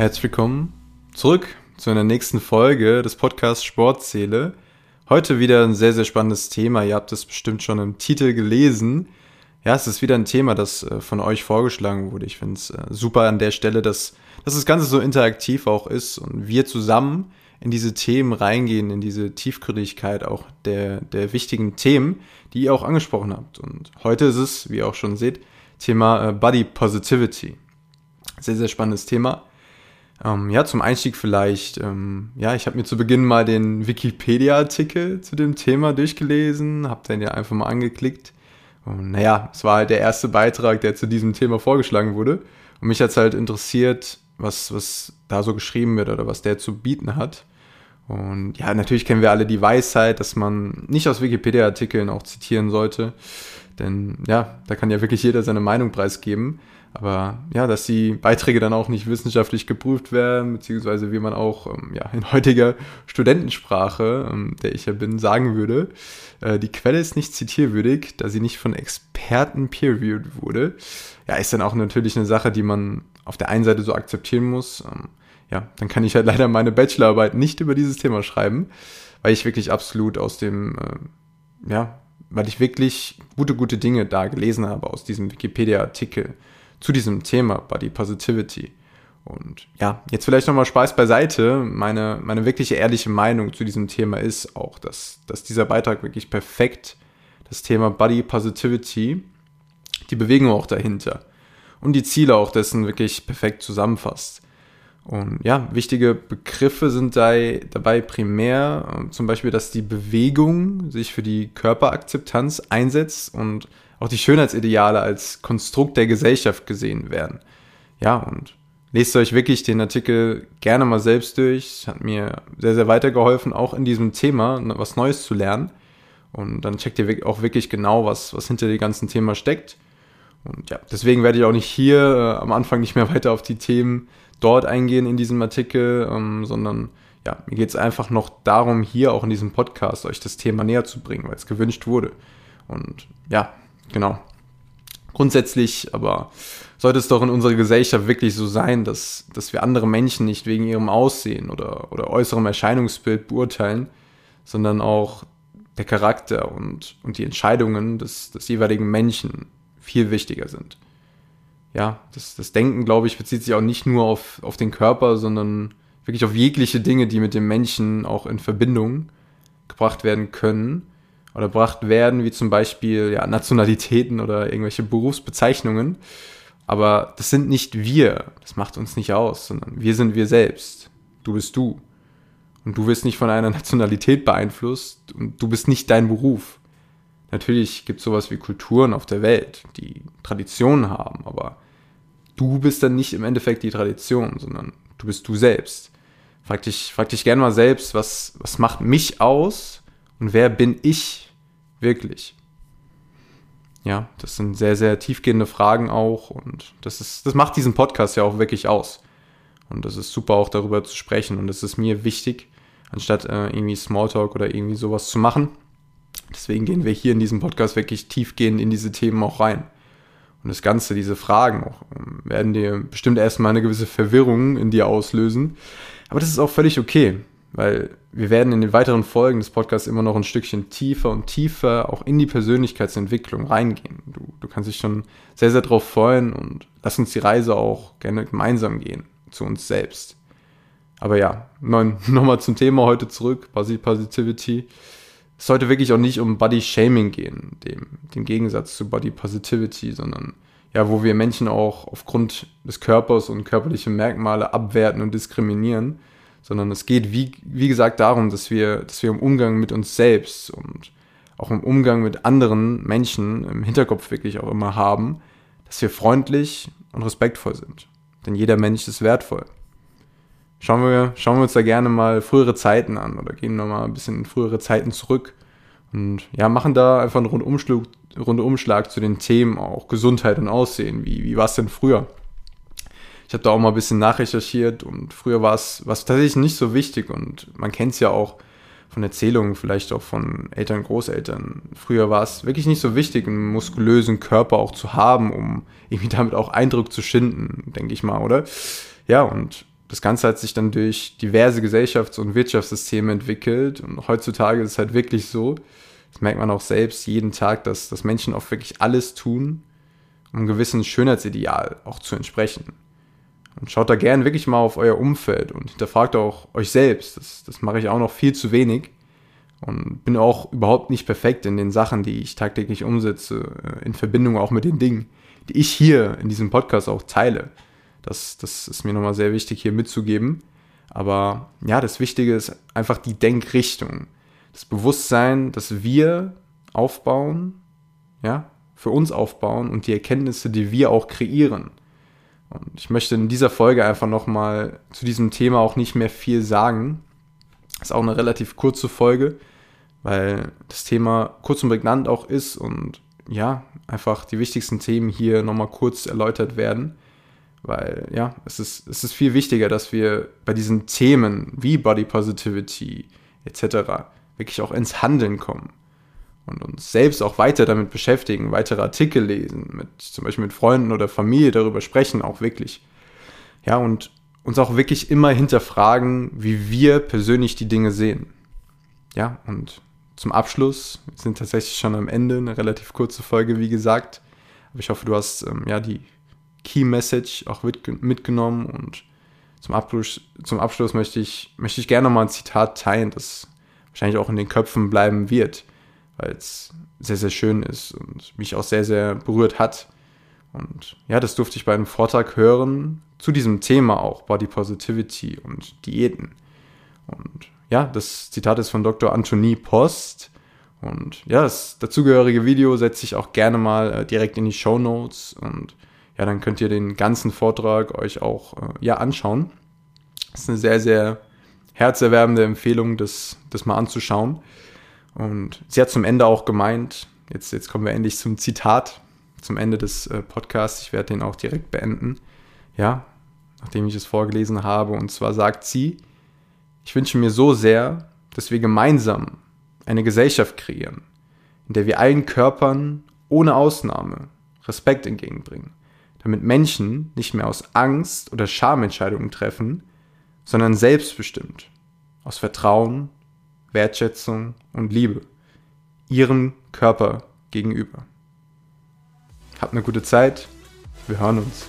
Herzlich willkommen zurück zu einer nächsten Folge des Podcasts Sportseele. Heute wieder ein sehr, sehr spannendes Thema. Ihr habt es bestimmt schon im Titel gelesen. Ja, es ist wieder ein Thema, das äh, von euch vorgeschlagen wurde. Ich finde es äh, super an der Stelle, dass, dass das Ganze so interaktiv auch ist und wir zusammen in diese Themen reingehen, in diese Tiefgründigkeit auch der, der wichtigen Themen, die ihr auch angesprochen habt. Und heute ist es, wie ihr auch schon seht, Thema äh, Body Positivity. Sehr, sehr spannendes Thema. Ähm, ja, zum Einstieg vielleicht, ähm, ja, ich habe mir zu Beginn mal den Wikipedia-Artikel zu dem Thema durchgelesen, habe den ja einfach mal angeklickt. Und naja, es war halt der erste Beitrag, der zu diesem Thema vorgeschlagen wurde. Und mich hat's halt interessiert, was, was da so geschrieben wird oder was der zu bieten hat. Und ja, natürlich kennen wir alle die Weisheit, dass man nicht aus Wikipedia-Artikeln auch zitieren sollte. Denn ja, da kann ja wirklich jeder seine Meinung preisgeben. Aber ja, dass die Beiträge dann auch nicht wissenschaftlich geprüft werden, beziehungsweise wie man auch ähm, ja, in heutiger Studentensprache, ähm, der ich ja bin, sagen würde, äh, die Quelle ist nicht zitierwürdig, da sie nicht von Experten peer-reviewed wurde. Ja, ist dann auch natürlich eine Sache, die man auf der einen Seite so akzeptieren muss. Ähm, ja, dann kann ich halt leider meine Bachelorarbeit nicht über dieses Thema schreiben, weil ich wirklich absolut aus dem, äh, ja, weil ich wirklich gute, gute Dinge da gelesen habe aus diesem Wikipedia-Artikel zu diesem Thema Body Positivity. Und ja, jetzt vielleicht nochmal Spaß beiseite. Meine, meine wirkliche ehrliche Meinung zu diesem Thema ist auch, dass, dass dieser Beitrag wirklich perfekt das Thema Body Positivity, die Bewegung auch dahinter und die Ziele auch dessen wirklich perfekt zusammenfasst. Und ja, wichtige Begriffe sind dabei primär zum Beispiel, dass die Bewegung sich für die Körperakzeptanz einsetzt und auch die Schönheitsideale als Konstrukt der Gesellschaft gesehen werden. Ja, und lest euch wirklich den Artikel gerne mal selbst durch. Hat mir sehr, sehr weitergeholfen, auch in diesem Thema was Neues zu lernen. Und dann checkt ihr auch wirklich genau, was, was hinter dem ganzen Thema steckt. Und ja, deswegen werde ich auch nicht hier äh, am Anfang nicht mehr weiter auf die Themen dort eingehen in diesem Artikel, ähm, sondern ja, mir geht es einfach noch darum, hier auch in diesem Podcast euch das Thema näher zu bringen, weil es gewünscht wurde. Und ja, Genau. Grundsätzlich aber sollte es doch in unserer Gesellschaft wirklich so sein, dass, dass wir andere Menschen nicht wegen ihrem Aussehen oder, oder äußerem Erscheinungsbild beurteilen, sondern auch der Charakter und, und die Entscheidungen des, des jeweiligen Menschen viel wichtiger sind. Ja, das, das Denken, glaube ich, bezieht sich auch nicht nur auf, auf den Körper, sondern wirklich auf jegliche Dinge, die mit dem Menschen auch in Verbindung gebracht werden können oder gebracht werden, wie zum Beispiel ja, Nationalitäten oder irgendwelche Berufsbezeichnungen. Aber das sind nicht wir, das macht uns nicht aus, sondern wir sind wir selbst. Du bist du. Und du wirst nicht von einer Nationalität beeinflusst und du bist nicht dein Beruf. Natürlich gibt es sowas wie Kulturen auf der Welt, die Traditionen haben, aber du bist dann nicht im Endeffekt die Tradition, sondern du bist du selbst. Frag dich, frag dich gerne mal selbst, was, was macht mich aus und wer bin ich wirklich? Ja, das sind sehr, sehr tiefgehende Fragen auch und das ist, das macht diesen Podcast ja auch wirklich aus. Und das ist super auch darüber zu sprechen und das ist mir wichtig, anstatt äh, irgendwie Smalltalk oder irgendwie sowas zu machen. Deswegen gehen wir hier in diesem Podcast wirklich tiefgehend in diese Themen auch rein. Und das Ganze, diese Fragen auch, ähm, werden dir bestimmt erstmal eine gewisse Verwirrung in dir auslösen. Aber das ist auch völlig okay. Weil wir werden in den weiteren Folgen des Podcasts immer noch ein Stückchen tiefer und tiefer auch in die Persönlichkeitsentwicklung reingehen. Du, du kannst dich schon sehr, sehr drauf freuen und lass uns die Reise auch gerne gemeinsam gehen zu uns selbst. Aber ja, nochmal zum Thema heute zurück, Body Positivity. Es sollte wirklich auch nicht um Body Shaming gehen, dem, dem Gegensatz zu Body Positivity, sondern ja, wo wir Menschen auch aufgrund des Körpers und körperliche Merkmale abwerten und diskriminieren sondern es geht, wie, wie gesagt, darum, dass wir, dass wir im Umgang mit uns selbst und auch im Umgang mit anderen Menschen im Hinterkopf wirklich auch immer haben, dass wir freundlich und respektvoll sind. Denn jeder Mensch ist wertvoll. Schauen wir, schauen wir uns da gerne mal frühere Zeiten an oder gehen nochmal ein bisschen in frühere Zeiten zurück und ja, machen da einfach einen Rundumschlag, Rundumschlag zu den Themen auch Gesundheit und Aussehen. Wie, wie war es denn früher? Ich habe da auch mal ein bisschen nachrecherchiert und früher war es tatsächlich nicht so wichtig und man kennt es ja auch von Erzählungen, vielleicht auch von Eltern, Großeltern. Früher war es wirklich nicht so wichtig, einen muskulösen Körper auch zu haben, um irgendwie damit auch Eindruck zu schinden, denke ich mal, oder? Ja, und das Ganze hat sich dann durch diverse Gesellschafts- und Wirtschaftssysteme entwickelt. Und heutzutage ist es halt wirklich so, das merkt man auch selbst jeden Tag, dass, dass Menschen auch wirklich alles tun, um einem gewissen Schönheitsideal auch zu entsprechen. Und schaut da gern wirklich mal auf euer Umfeld und hinterfragt auch euch selbst. Das, das mache ich auch noch viel zu wenig und bin auch überhaupt nicht perfekt in den Sachen, die ich tagtäglich umsetze, äh, in Verbindung auch mit den Dingen, die ich hier in diesem Podcast auch teile. Das, das ist mir nochmal sehr wichtig hier mitzugeben. Aber ja, das Wichtige ist einfach die Denkrichtung. Das Bewusstsein, dass wir aufbauen, ja, für uns aufbauen und die Erkenntnisse, die wir auch kreieren. Und ich möchte in dieser Folge einfach nochmal zu diesem Thema auch nicht mehr viel sagen. Ist auch eine relativ kurze Folge, weil das Thema kurz und prägnant auch ist und ja, einfach die wichtigsten Themen hier nochmal kurz erläutert werden. Weil ja, es ist, es ist viel wichtiger, dass wir bei diesen Themen wie Body Positivity etc. wirklich auch ins Handeln kommen und uns selbst auch weiter damit beschäftigen, weitere Artikel lesen, mit zum Beispiel mit Freunden oder Familie darüber sprechen, auch wirklich. Ja, und uns auch wirklich immer hinterfragen, wie wir persönlich die Dinge sehen. Ja, und zum Abschluss, wir sind tatsächlich schon am Ende, eine relativ kurze Folge, wie gesagt. Aber ich hoffe, du hast ähm, ja die Key Message auch mitgenommen und zum Abschluss, zum Abschluss möchte ich, möchte ich gerne mal ein Zitat teilen, das wahrscheinlich auch in den Köpfen bleiben wird weil es sehr, sehr schön ist und mich auch sehr, sehr berührt hat. Und ja, das durfte ich bei einem Vortrag hören zu diesem Thema auch, Body Positivity und Diäten. Und ja, das Zitat ist von Dr. Anthony Post. Und ja, das dazugehörige Video setze ich auch gerne mal äh, direkt in die Show Notes. Und ja, dann könnt ihr den ganzen Vortrag euch auch äh, ja anschauen. Das ist eine sehr, sehr herzerwärmende Empfehlung, das, das mal anzuschauen. Und sie hat zum Ende auch gemeint, jetzt, jetzt kommen wir endlich zum Zitat, zum Ende des äh, Podcasts, ich werde den auch direkt beenden, ja, nachdem ich es vorgelesen habe. Und zwar sagt sie, ich wünsche mir so sehr, dass wir gemeinsam eine Gesellschaft kreieren, in der wir allen Körpern ohne Ausnahme Respekt entgegenbringen, damit Menschen nicht mehr aus Angst oder Schamentscheidungen treffen, sondern selbstbestimmt, aus Vertrauen Wertschätzung und Liebe ihrem Körper gegenüber. Habt eine gute Zeit. Wir hören uns.